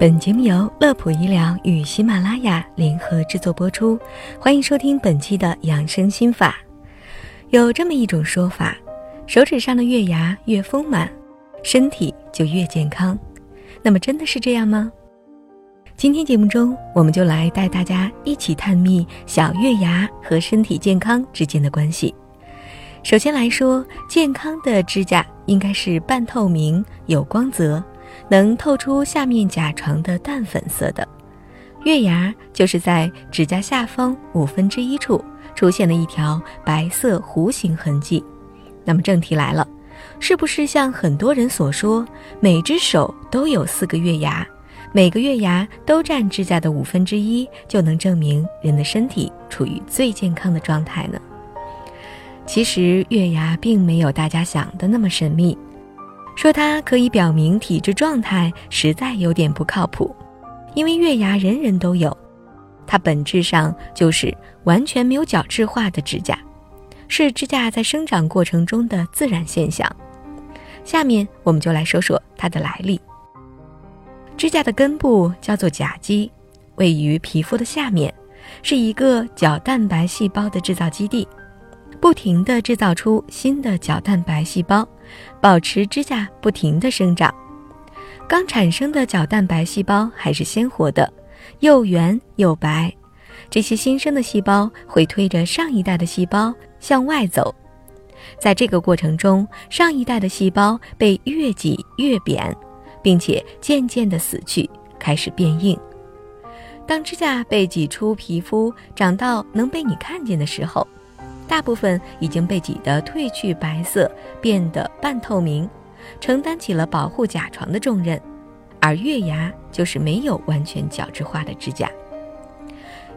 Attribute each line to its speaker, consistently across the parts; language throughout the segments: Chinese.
Speaker 1: 本节目由乐普医疗与喜马拉雅联合制作播出，欢迎收听本期的养生心法。有这么一种说法，手指上的月牙越丰满，身体就越健康。那么真的是这样吗？今天节目中，我们就来带大家一起探秘小月牙和身体健康之间的关系。首先来说，健康的指甲应该是半透明、有光泽。能透出下面甲床的淡粉色的月牙，就是在指甲下方五分之一处出现了一条白色弧形痕迹。那么正题来了，是不是像很多人所说，每只手都有四个月牙，每个月牙都占指甲的五分之一，就能证明人的身体处于最健康的状态呢？其实月牙并没有大家想的那么神秘。说它可以表明体质状态，实在有点不靠谱。因为月牙人人都有，它本质上就是完全没有角质化的指甲，是指甲在生长过程中的自然现象。下面我们就来说说它的来历。指甲的根部叫做甲基，位于皮肤的下面，是一个角蛋白细胞的制造基地。不停地制造出新的角蛋白细胞，保持指甲不停地生长。刚产生的角蛋白细胞还是鲜活的，又圆又白。这些新生的细胞会推着上一代的细胞向外走，在这个过程中，上一代的细胞被越挤越扁，并且渐渐地死去，开始变硬。当指甲被挤出皮肤，长到能被你看见的时候。大部分已经被挤得褪去白色，变得半透明，承担起了保护甲床的重任。而月牙就是没有完全角质化的指甲，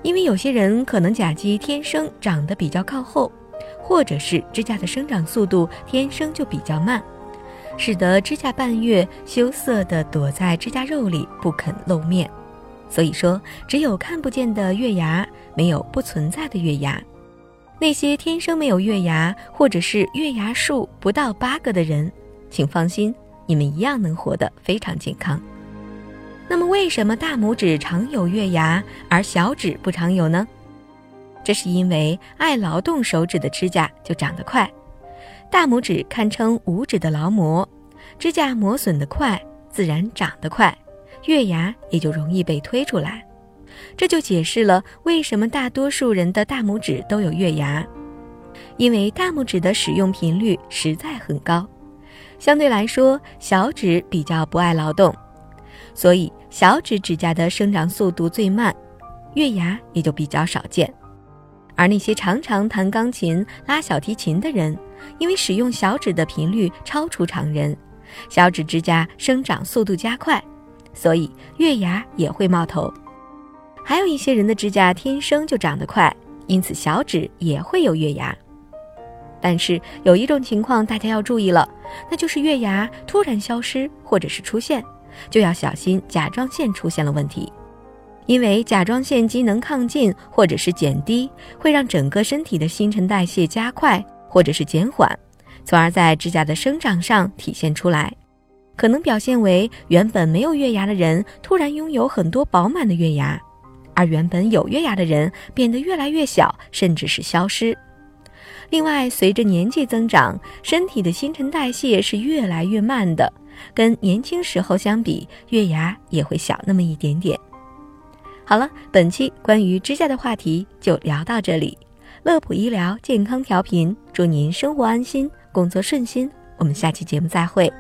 Speaker 1: 因为有些人可能甲基天生长得比较靠后，或者是指甲的生长速度天生就比较慢，使得指甲半月羞涩地躲在指甲肉里不肯露面。所以说，只有看不见的月牙，没有不存在的月牙。那些天生没有月牙，或者是月牙数不到八个的人，请放心，你们一样能活得非常健康。那么，为什么大拇指常有月牙，而小指不常有呢？这是因为爱劳动手指的指甲就长得快，大拇指堪称五指的劳模，指甲磨损得快，自然长得快，月牙也就容易被推出来。这就解释了为什么大多数人的大拇指都有月牙，因为大拇指的使用频率实在很高，相对来说小指比较不爱劳动，所以小指指甲的生长速度最慢，月牙也就比较少见。而那些常常弹钢琴、拉小提琴的人，因为使用小指的频率超出常人，小指指甲生长速度加快，所以月牙也会冒头。还有一些人的指甲天生就长得快，因此小指也会有月牙。但是有一种情况大家要注意了，那就是月牙突然消失或者是出现，就要小心甲状腺出现了问题。因为甲状腺机能亢进或者是减低，会让整个身体的新陈代谢加快或者是减缓，从而在指甲的生长上体现出来，可能表现为原本没有月牙的人突然拥有很多饱满的月牙。而原本有月牙的人变得越来越小，甚至是消失。另外，随着年纪增长，身体的新陈代谢是越来越慢的，跟年轻时候相比，月牙也会小那么一点点。好了，本期关于指甲的话题就聊到这里。乐普医疗健康调频，祝您生活安心，工作顺心。我们下期节目再会。